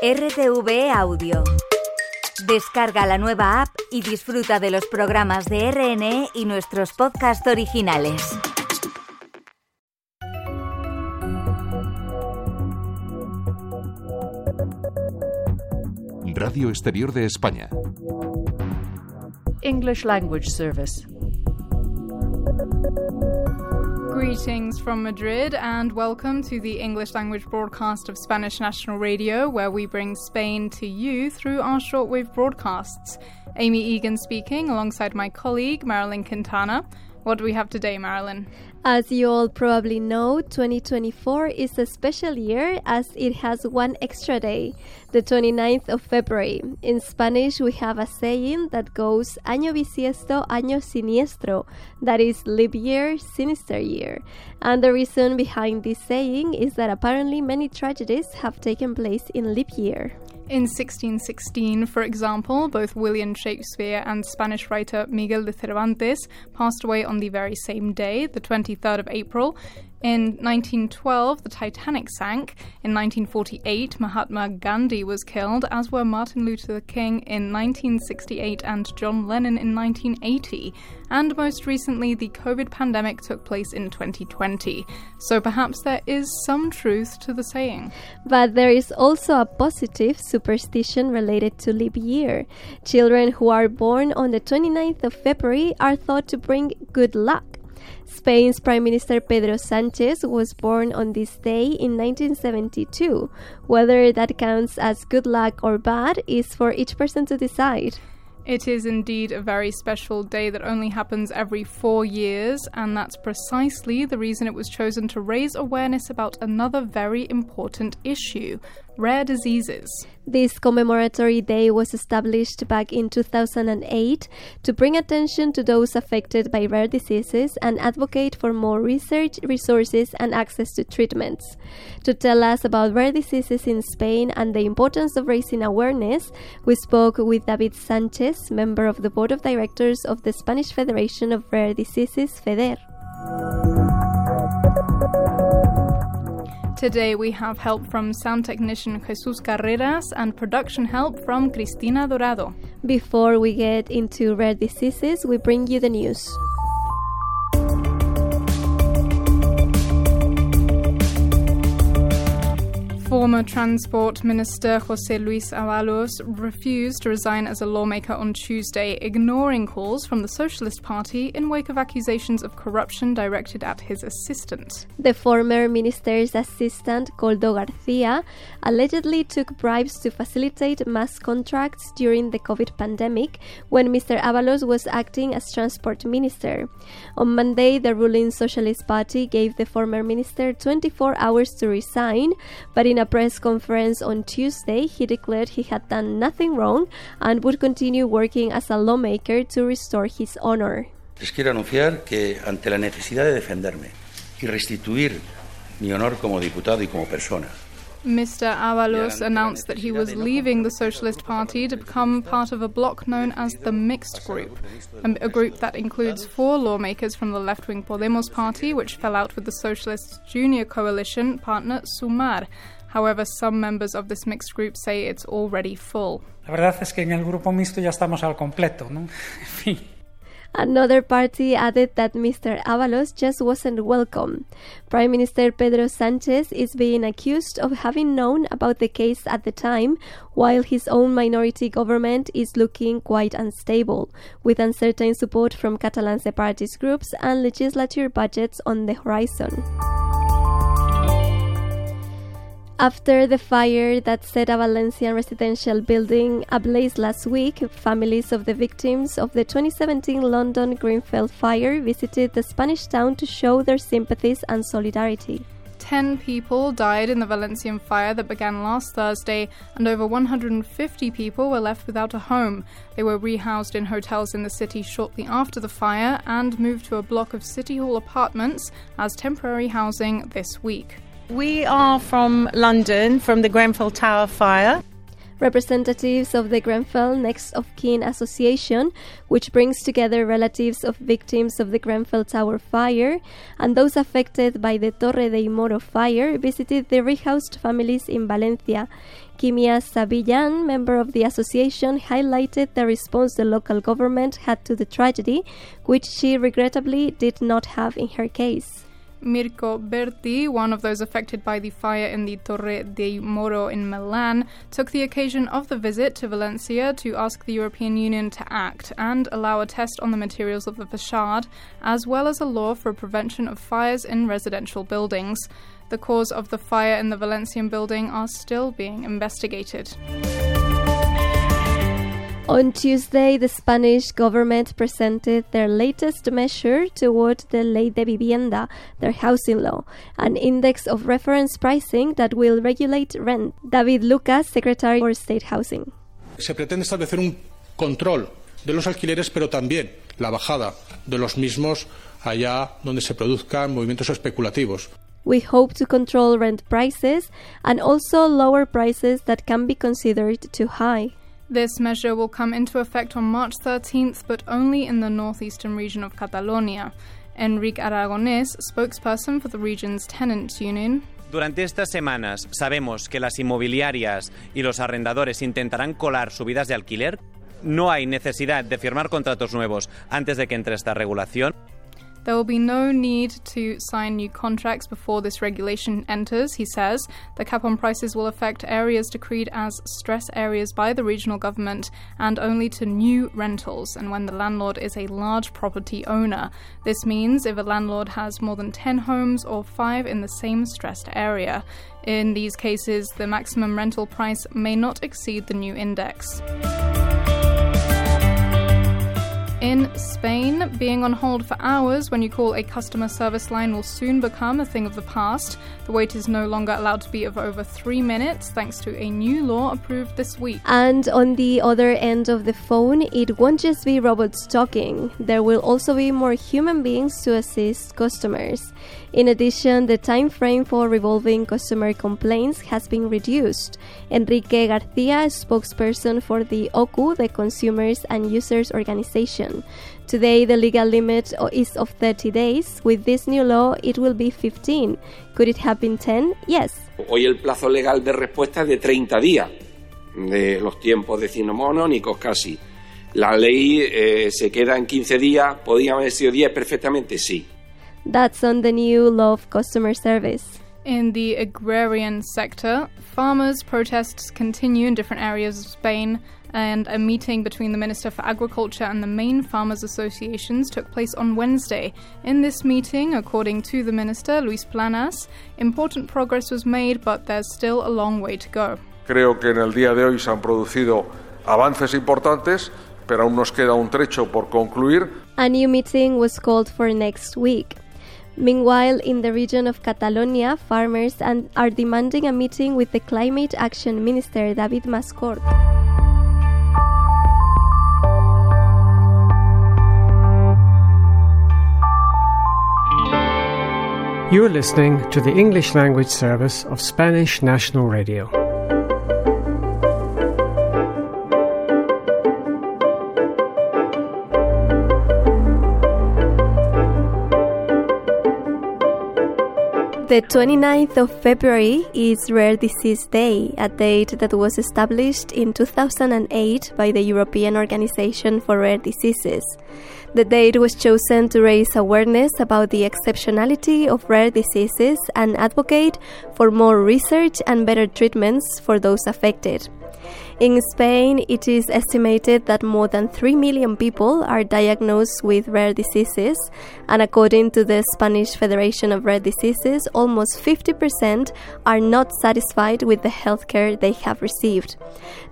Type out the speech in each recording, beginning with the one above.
RTV Audio. Descarga la nueva app y disfruta de los programas de RNE y nuestros podcasts originales. Radio Exterior de España. English Language Service. Greetings from Madrid and welcome to the English language broadcast of Spanish National Radio, where we bring Spain to you through our shortwave broadcasts. Amy Egan speaking alongside my colleague Marilyn Quintana. What do we have today, Marilyn? As you all probably know, 2024 is a special year as it has one extra day, the 29th of February. In Spanish, we have a saying that goes año bisiesto, año siniestro, that is leap year, sinister year. And the reason behind this saying is that apparently many tragedies have taken place in leap year. In 1616, for example, both William Shakespeare and Spanish writer Miguel de Cervantes passed away on the very same day, the 23rd of April. In 1912, the Titanic sank. In 1948, Mahatma Gandhi was killed, as were Martin Luther King in 1968 and John Lennon in 1980. And most recently, the COVID pandemic took place in 2020. So perhaps there is some truth to the saying. But there is also a positive superstition related to leap year. Children who are born on the 29th of February are thought to bring good luck. Spain's Prime Minister Pedro Sanchez was born on this day in 1972. Whether that counts as good luck or bad is for each person to decide. It is indeed a very special day that only happens every four years, and that's precisely the reason it was chosen to raise awareness about another very important issue rare diseases. This commemoratory day was established back in 2008 to bring attention to those affected by rare diseases and advocate for more research, resources, and access to treatments. To tell us about rare diseases in Spain and the importance of raising awareness, we spoke with David Sanchez, member of the board of directors of the Spanish Federation of Rare Diseases, FEDER. Today we have help from sound technician Jesus Carreras and production help from Cristina Dorado. Before we get into rare diseases, we bring you the news. Former Transport Minister Jose Luis Ábalos refused to resign as a lawmaker on Tuesday, ignoring calls from the Socialist Party in wake of accusations of corruption directed at his assistant. The former minister's assistant, Koldo Garcia, allegedly took bribes to facilitate mass contracts during the COVID pandemic when Mr. Ábalos was acting as transport minister. On Monday, the ruling Socialist Party gave the former minister 24 hours to resign, but in a press conference on Tuesday, he declared he had done nothing wrong and would continue working as a lawmaker to restore his honor. Les quiero anunciar que ante la necesidad de defenderme y restituir mi honor como diputado y como persona, Mr. Ábalos announced that he was leaving the Socialist Party to become part of a bloc known as the Mixed Group, a group that includes four lawmakers from the left wing Podemos party, which fell out with the Socialist Junior Coalition partner Sumar. However, some members of this mixed group say it's already full. La verdad es que en el grupo mixto ya estamos al completo, ¿no? En fin. Another party added that Mr. Ábalos just wasn't welcome. Prime Minister Pedro Sanchez is being accused of having known about the case at the time, while his own minority government is looking quite unstable, with uncertain support from Catalan separatist groups and legislature budgets on the horizon. After the fire that set a Valencian residential building ablaze last week, families of the victims of the 2017 London Grenfell fire visited the Spanish town to show their sympathies and solidarity. Ten people died in the Valencian fire that began last Thursday, and over 150 people were left without a home. They were rehoused in hotels in the city shortly after the fire and moved to a block of City Hall apartments as temporary housing this week. We are from London, from the Grenfell Tower fire. Representatives of the Grenfell Next of Kin Association, which brings together relatives of victims of the Grenfell Tower fire and those affected by the Torre dei Moro fire, visited the rehoused families in Valencia. Kimia Savillan, member of the association, highlighted the response the local government had to the tragedy, which she regrettably did not have in her case. Mirko Berti, one of those affected by the fire in the Torre dei Moro in Milan, took the occasion of the visit to Valencia to ask the European Union to act and allow a test on the materials of the facade, as well as a law for prevention of fires in residential buildings. The cause of the fire in the Valencian building are still being investigated. On Tuesday, the Spanish government presented their latest measure toward the Ley de Vivienda, their housing law, an index of reference pricing that will regulate rent. David Lucas, Secretary for State Housing. Se pretende establecer un control de los alquileres, pero también la bajada de los mismos allá donde se produzcan movimientos especulativos. We hope to control rent prices and also lower prices that can be considered too high. This measure will come into effect on March 13th, but only in the northeastern region of Catalonia. Enrique Aragonés, spokesperson for the region's tenants union, Durante estas semanas sabemos que las inmobiliarias y los arrendadores intentarán colar subidas de alquiler. No hay necesidad de firmar contratos nuevos antes de que entre esta regulación. There will be no need to sign new contracts before this regulation enters, he says. The cap on prices will affect areas decreed as stress areas by the regional government and only to new rentals and when the landlord is a large property owner. This means if a landlord has more than 10 homes or 5 in the same stressed area. In these cases, the maximum rental price may not exceed the new index. In Spain, being on hold for hours when you call a customer service line will soon become a thing of the past. The wait is no longer allowed to be of over three minutes thanks to a new law approved this week. And on the other end of the phone, it won't just be robots talking, there will also be more human beings to assist customers. In addition, the time frame for resolving customer complaints has been reduced. Enrique Garcia, spokesperson for the OCU, the Consumers and Users Organization. Today, the legal limit is of 30 days. With this new law, it will be 15. Could it have been 10? Yes. Hoy el plazo legal de respuesta es de 30 días, de los tiempos de decimonónicos casi. La ley eh, se queda en 15 días, ¿podría haber sido 10 perfectamente? Sí. That's on the new law of customer service. In the agrarian sector, farmers' protests continue in different areas of Spain, and a meeting between the Minister for Agriculture and the main farmers' associations took place on Wednesday. In this meeting, according to the Minister, Luis Planas, important progress was made, but there's still a long way to go. Creo que en el día de hoy se han producido avances importantes, pero aún nos queda un trecho por concluir. A new meeting was called for next week. Meanwhile, in the region of Catalonia, farmers and are demanding a meeting with the Climate Action Minister David Mascort. You are listening to the English language service of Spanish National Radio. The 29th of February is Rare Disease Day, a date that was established in 2008 by the European Organization for Rare Diseases. The date was chosen to raise awareness about the exceptionality of rare diseases and advocate for more research and better treatments for those affected. In Spain, it is estimated that more than 3 million people are diagnosed with rare diseases, and according to the Spanish Federation of Rare Diseases, almost 50% are not satisfied with the healthcare they have received.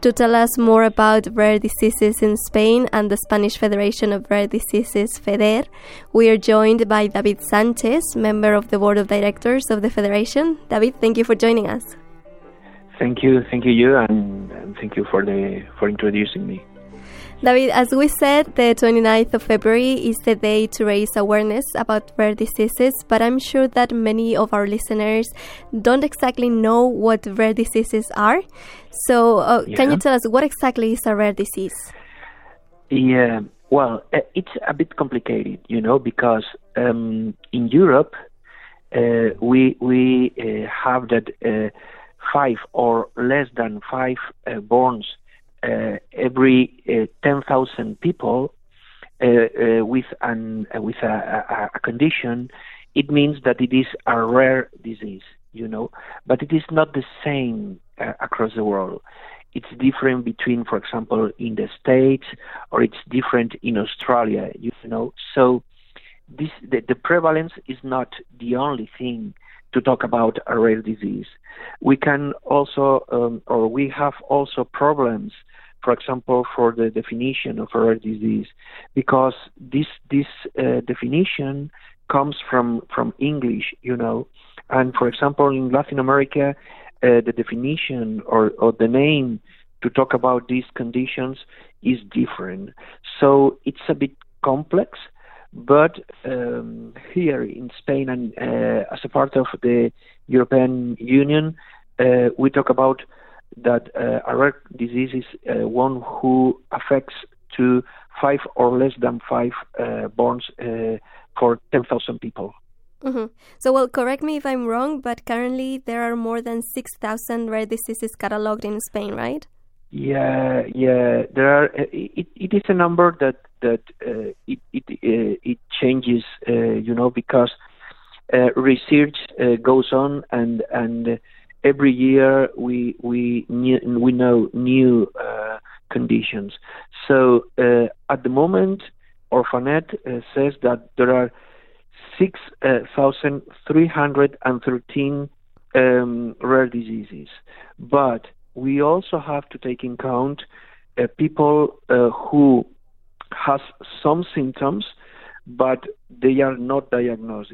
To tell us more about rare diseases in Spain and the Spanish Federation of Rare Diseases, FEDER, we are joined by David Sanchez, member of the board of directors of the Federation. David, thank you for joining us. Thank you, thank you, you, and, and thank you for the for introducing me. David, as we said, the 29th of February is the day to raise awareness about rare diseases, but I'm sure that many of our listeners don't exactly know what rare diseases are. So, uh, yeah. can you tell us what exactly is a rare disease? Yeah, well, uh, it's a bit complicated, you know, because um, in Europe, uh, we we uh, have that uh, five or less than five uh, borns uh, every uh, 10,000 people with an with a, a, condition, it means that it is a rare disease, you know. But it is not the same across the world it's different between, for example, in the States or it's different in Australia, you know. So this the, the prevalence is not the only thing to talk about a rare disease. We can also, um, or we have also problems, for example, for the definition of a rare disease, because this this uh, definition comes from from English, you know, and for example, in Latin America, uh, the definition or, or the name to talk about these conditions is different. So it's a bit complex, but um, here in Spain and uh, as a part of the European Union, uh, we talk about that uh, a rare disease is uh, one who affects to five or less than five uh, borns uh, for 10,000 people. Mm-hmm. So, well, correct me if I'm wrong, but currently there are more than 6,000 rare diseases cataloged in Spain, right? Yeah, yeah. There are. It, it is a number that that uh, it it uh, it changes, uh, you know, because uh, research uh, goes on, and and every year we we we know new uh, conditions. So at the moment, Orphanet says that there are six thousand three hundred and thirteen um, rare diseases, but we also have to take in account people who has some symptoms, but they are not diagnosed.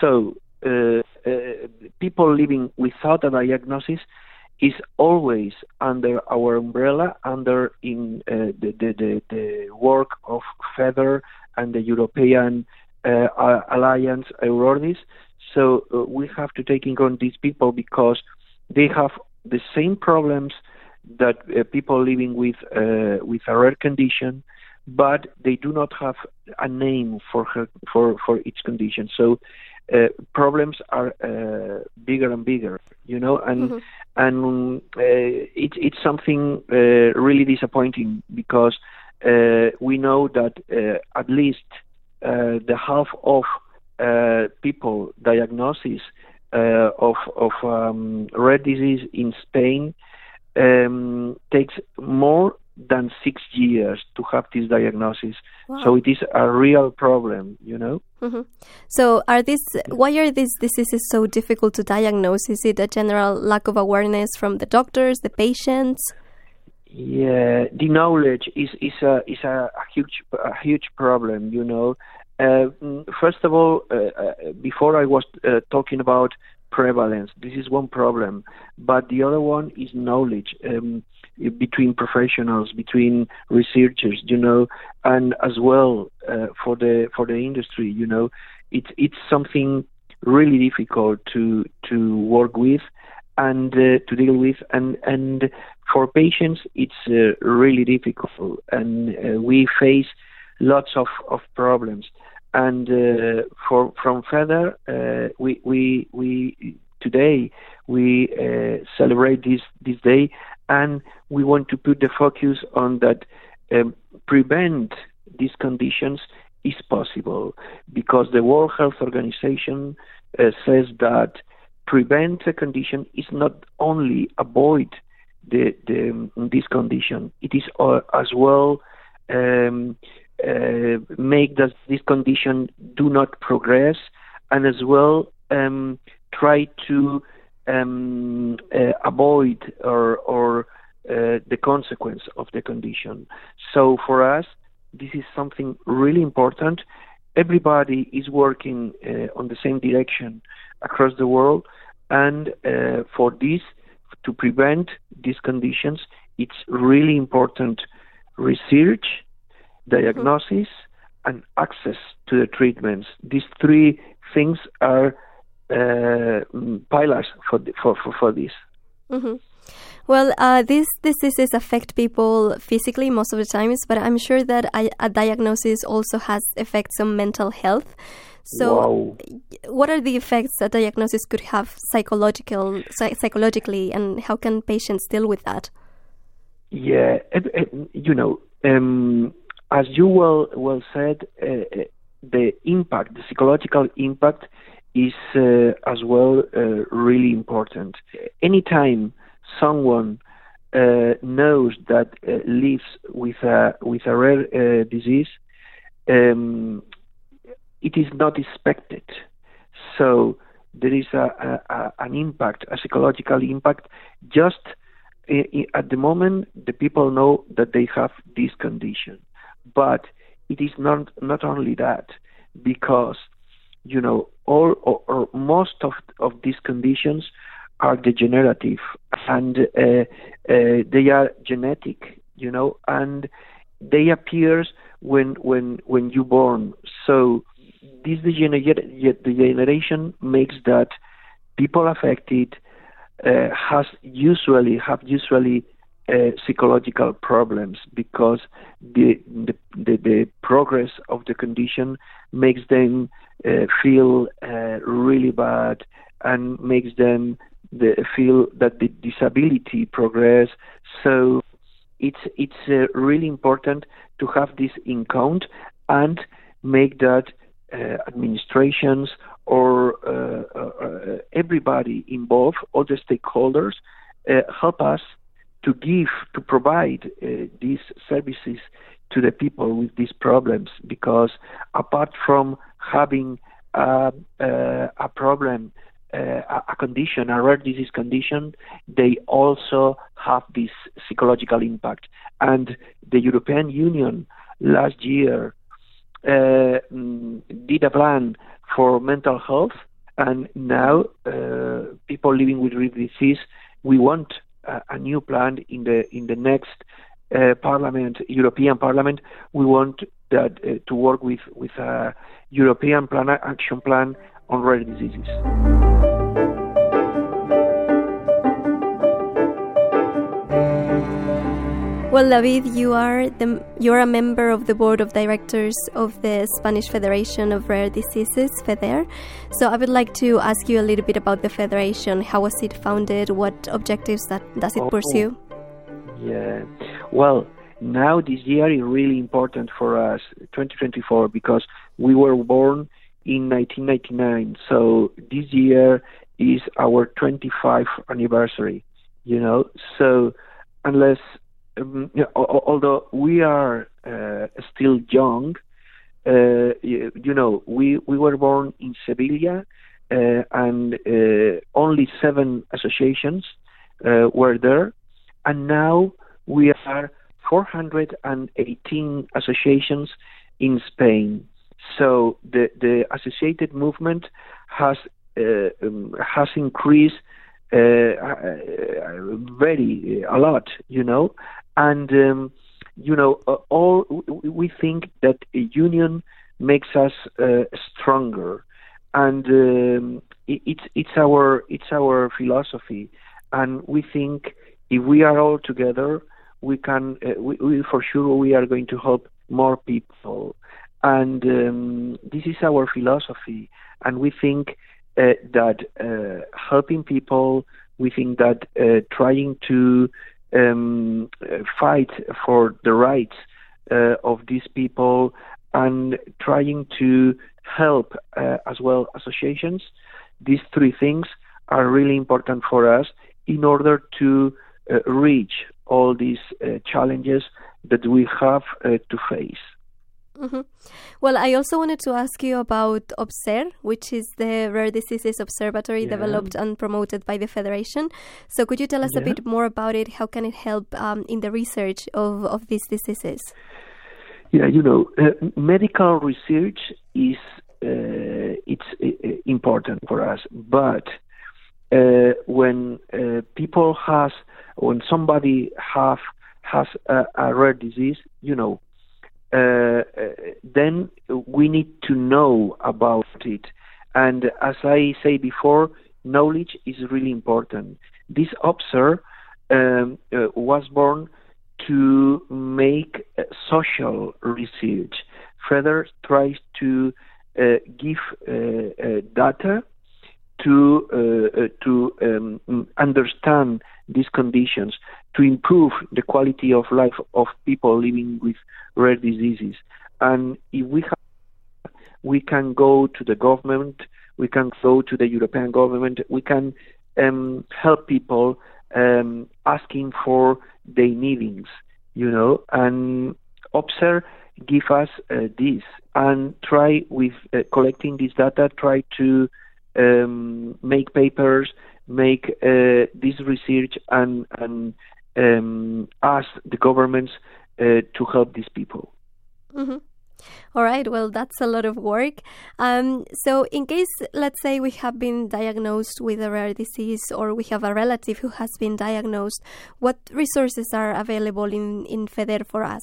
So uh, uh, people living without a diagnosis is always under our umbrella, under in uh, the, the, the, the, work of FEDER and the European uh, Alliance Eurordis. So uh, we have to take in account these people because they have the same problems that uh, people living with with a rare condition but they do not have a name for her, for for each condition. So uh, problems are uh, bigger and bigger, you know, and mm-hmm. and uh, it's it's something uh, really disappointing because uh, we know that uh, at least the half of people diagnosis of of um, rare disease in Spain um, takes more than six years to have this diagnosis. Wow. So it is a real problem, you know. Mm-hmm. So are these? Why are these diseases so difficult to diagnose? Is it a general lack of awareness from the doctors, the patients? Yeah, the knowledge is is a is a, a huge a huge problem. You know, uh, first of all, uh, uh, before I was uh, talking about prevalence, this is one problem, but the other one is knowledge. Um, between professionals, between researchers, you know, and as well uh, for the for the industry, you know, it's it's something really difficult to to work with and to deal with, and and for patients it's really difficult, and we face lots of of problems. And uh, for from FEDER, uh, we we we today we celebrate this this day. And we want to put the focus on that um, prevent these conditions is possible. Because the World Health Organization uh, says that prevent a condition is not only avoid the, the this condition, it is uh, as well um, uh, make that this condition do not progress, and as well um, try to um, uh, avoid or, or uh, the consequence of the condition. So for us, this is something really important. Everybody is working uh, on the same direction across the world, and uh, for this, to prevent these conditions, it's really important research, diagnosis, and access to the treatments. These three things are uh, pillars for, the, for, for, for this. Mm-hmm. Well, uh, these diseases affect people physically most of the times, but I'm sure that a, a diagnosis also has effects on mental health. So, wow. what are the effects that a diagnosis could have psychological, psychologically, and how can patients deal with that? Yeah, you know, um, as you well well said, uh, the impact, the psychological impact, is uh, as well uh, really important. Anytime someone uh, knows that uh, lives with a with a rare uh, disease, um, it is not expected. So there is a, a, an impact, a psychological impact, just at the moment the people know that they have this condition but it is not not only that because you know all or, or most of of these conditions are degenerative and uh, uh, they are genetic you know and they appears when when when you born. So this degeneration makes that people affected uh, has usually have usually uh, psychological problems because the, the, the the progress of the condition makes them uh, feel uh, really bad and makes them the, feel that the disability progress. So it's it's uh, really important to have this in count and make that uh, administrations or uh, everybody involved, all the stakeholders, help us to give, to provide uh, these services to the people with these problems because apart from having uh, uh, a problem, uh, a condition, a rare disease condition, they also have this psychological impact. And the European Union last year uh, mm, did a plan for mental health, and now uh, people living with rare disease, we want a, new plan in the in the next uh, Parliament, European Parliament. We want that uh, to work with with a European plan action plan on rare diseases. Well, David, you are the you're a member of the board of directors of the Spanish Federation of Rare Diseases, FEDER. So I would like to ask you a little bit about the federation. How was it founded? What objectives that does it oh, pursue? Yeah. Well, now this year is really important for us, 2024, because we were born in 1999. So this year is our 25th anniversary. You know, so unless um, you know, although we are uh, still young, uh, you, you, know, we, we were born in Sevilla, uh, and uh, only seven associations uh, were there, and now we are 418 associations in Spain. So the the associated movement has uh, um, has increased uh, very a lot, you know, and um, you know, uh, all we think that a union makes us uh, stronger, and um, it, it's it's our it's our philosophy, and we think if we are all together, we can uh, we, we, for sure we are going to help more people, and um, this is our philosophy, and we think uh, that uh, helping people, we think that uh, trying to um, fight for the rights uh, of these people and trying to help uh, as well associations. These three things are really important for us in order to uh, reach all these uh, challenges that we have uh, to face. Mm-hmm. Well, I also wanted to ask you about OBSER, which is the Rare Diseases Observatory yeah. developed and promoted by the Federation. So, could you tell us yeah. a bit more about it? How can it help um, in the research of, of these diseases? Yeah, you know, uh, medical research is uh, it's uh, important for us, but uh, when uh, people has when somebody have has a, a rare disease, you know, uh, then we need to know about it. And as I say before, knowledge is really important. This OBSER um, uh, was born to make social research. Further, tries to uh, give uh, uh, data to to um, understand these conditions, to improve the quality of life of people living with rare diseases. And if we have, we can go to the government, we can go to the European government, we can um, help people um, asking for their needings, you know, and OBSER give us uh, this and try with uh, collecting this data, try to um, make papers, make uh, this research, and, and um, ask the governments uh, to help these people. Mm-hmm. All right, well, that's a lot of work. Um, so, in case, let's say, we have been diagnosed with a rare disease or we have a relative who has been diagnosed, what resources are available in, in FEDER for us?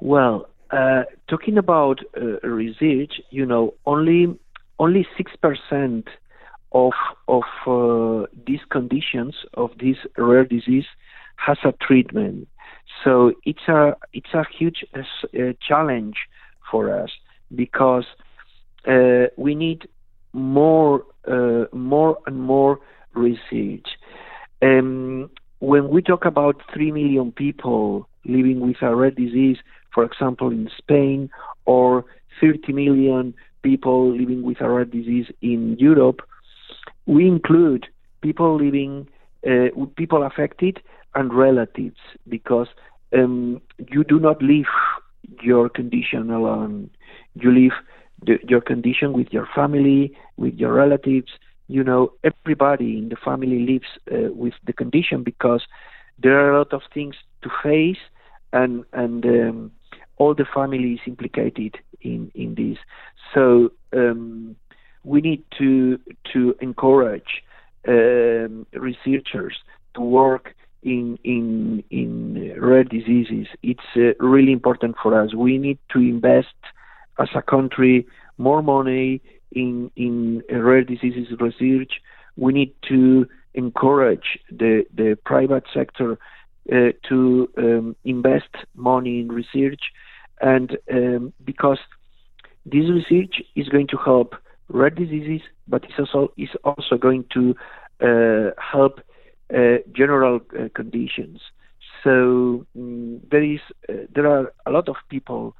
Well, uh, talking about uh, research, you know, only only six percent of of uh, these conditions of this rare disease has a treatment. So it's a it's a huge uh, uh, challenge for us because uh, we need more more and more research. Um, when we talk about three million people living with a rare disease, for example, in Spain, or 30 million people living with a rare disease in Europe, we include people living, uh, people affected and relatives because um, you do not live your condition alone. You live the, your condition with your family, with your relatives. You know, everybody in the family lives uh, with the condition because there are a lot of things to face, and and um, all the family is implicated in in this. So um, we need to to encourage um, researchers to work in in in rare diseases. It's uh, really important for us. We need to invest as a country more money in in rare diseases research. We need to encourage the the private sector uh, to um, invest money in research, and um, because this research is going to help rare diseases, but it's also is also going to uh, help uh, general uh, conditions. So um, there is uh, there are a lot of people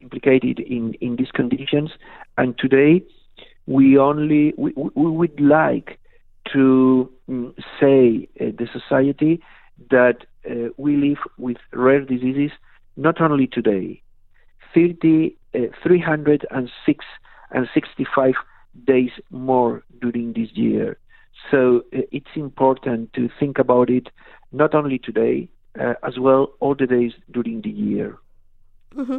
implicated in in these conditions, and today we only we, we would like to um, say uh, the society that uh, we live with rare diseases not only today, 30, uh, 306 and 65 days more during this year. So uh, it's important to think about it not only today, uh, as well all the days during the year. Mm-hmm.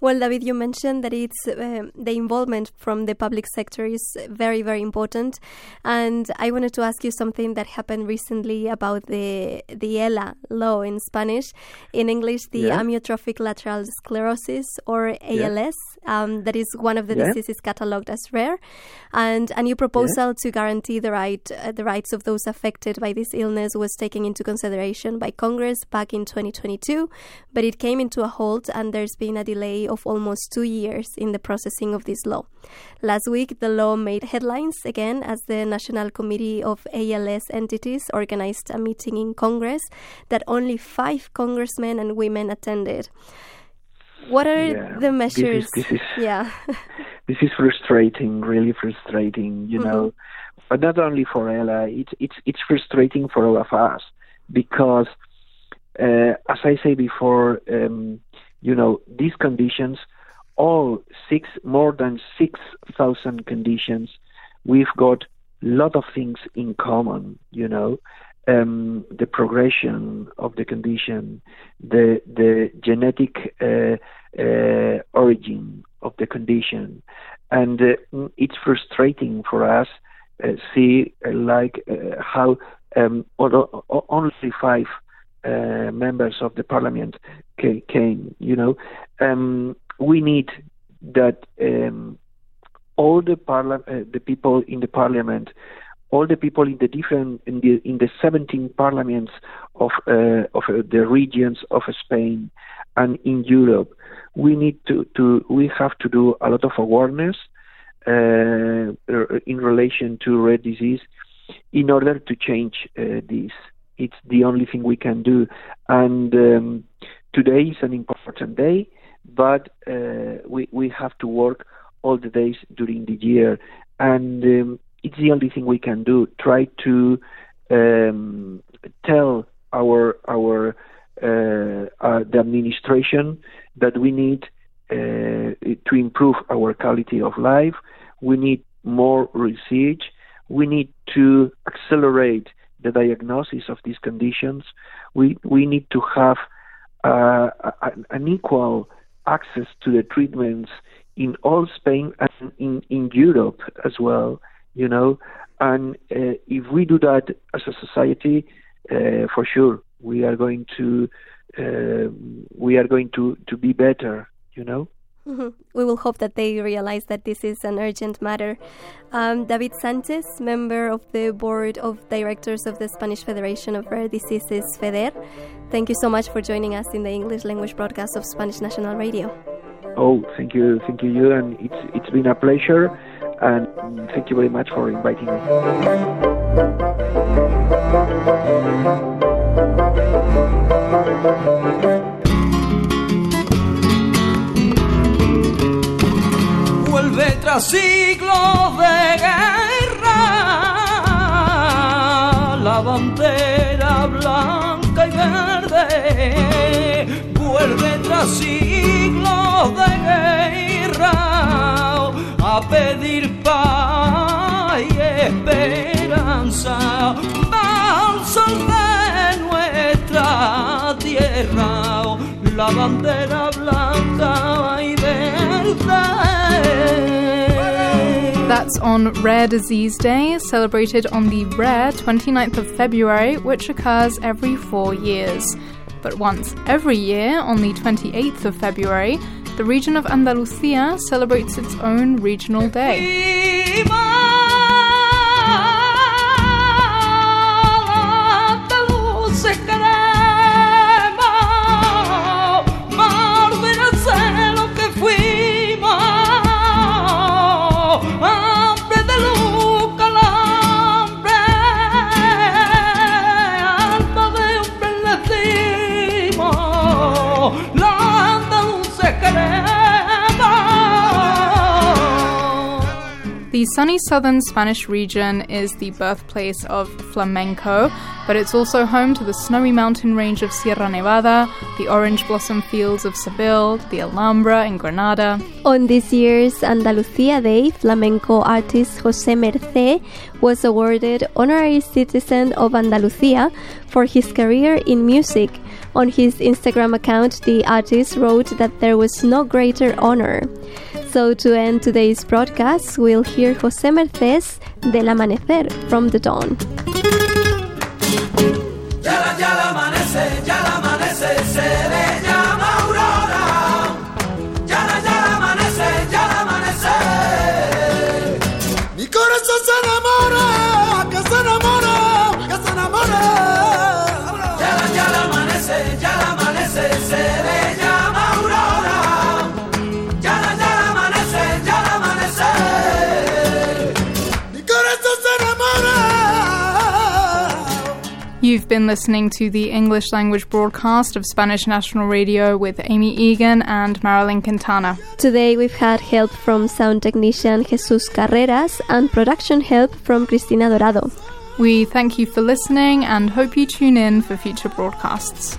Well, David, you mentioned that it's uh, the involvement from the public sector is very, very important, and I wanted to ask you something that happened recently about the the ELA law in Spanish, in English, the yeah. amyotrophic lateral sclerosis or ALS. Yeah. Um, that is one of the yeah. diseases catalogued as rare, and a new proposal to guarantee the right uh, the rights of those affected by this illness was taken into consideration by Congress back in 2022, but it came into a halt and there's been a delay of almost two years in the processing of this law. Last week, the law made headlines again as the National Committee of ALS Entities organized a meeting in Congress that only five congressmen and women attended. What are yeah, the measures? This is, this is, yeah. this is frustrating, really frustrating, you mm-hmm. know. But not only for ELA, it's it's it's frustrating for all of us because, uh, as I say before, um, you know, these conditions, all six, more than 6,000 conditions, we've got a lot of things in common, you know, um, the progression of the condition, the the genetic uh, uh, origin of the condition, and uh, it's frustrating for us uh, see uh, like uh, how um, only five uh, members of the parliament ca- came. You know, um, we need that um, all the parla- uh, the people in the parliament, all the people in the different in the in the 17 parliaments of uh, of uh, the regions of Spain and in Europe, we need to to we have to do a lot of awareness uh, in relation to red disease in order to change this. It's the only thing we can do, and um, today is an important day, but uh, we we have to work all the days during the year, and um, it's the only thing we can do. Try to um, tell our our uh, uh, the administration that we need uh, to improve our quality of life. We need more research. We need to accelerate the diagnosis of these conditions. We we need to have uh, an equal access to the treatments in all Spain and in, in Europe as well, you know. And uh, if we do that as a society, uh, for sure we are going to uh, we are going to, to be better, you know. Mm-hmm. We will hope that they realize that this is an urgent matter. Um, David Sanchez, member of the board of directors of the Spanish Federation of Rare Diseases, FEDER, thank you so much for joining us in the English language broadcast of Spanish National Radio. Oh, thank you, thank you, you, and it's it's been a pleasure, and thank you very much for inviting me. Tras siglos de guerra la bandera blanca y verde. Vuelve tras siglos de guerra a pedir paz y esperanza. Al sol de nuestra tierra, la bandera blanca y verde. That's on Rare Disease Day, celebrated on the rare 29th of February, which occurs every four years. But once every year, on the 28th of February, the region of Andalusia celebrates its own regional day. The sunny southern Spanish region is the birthplace of flamenco, but it's also home to the snowy mountain range of Sierra Nevada, the orange blossom fields of Seville, the Alhambra in Granada. On this year's Andalucía Day, flamenco artist Jose Mercé was awarded Honorary Citizen of Andalucía for his career in music. On his Instagram account, the artist wrote that there was no greater honor. So, to end today's broadcast, we'll hear José Mercés del Amanecer from the dawn. You've been listening to the English language broadcast of Spanish National Radio with Amy Egan and Marilyn Quintana. Today we've had help from sound technician Jesus Carreras and production help from Cristina Dorado. We thank you for listening and hope you tune in for future broadcasts.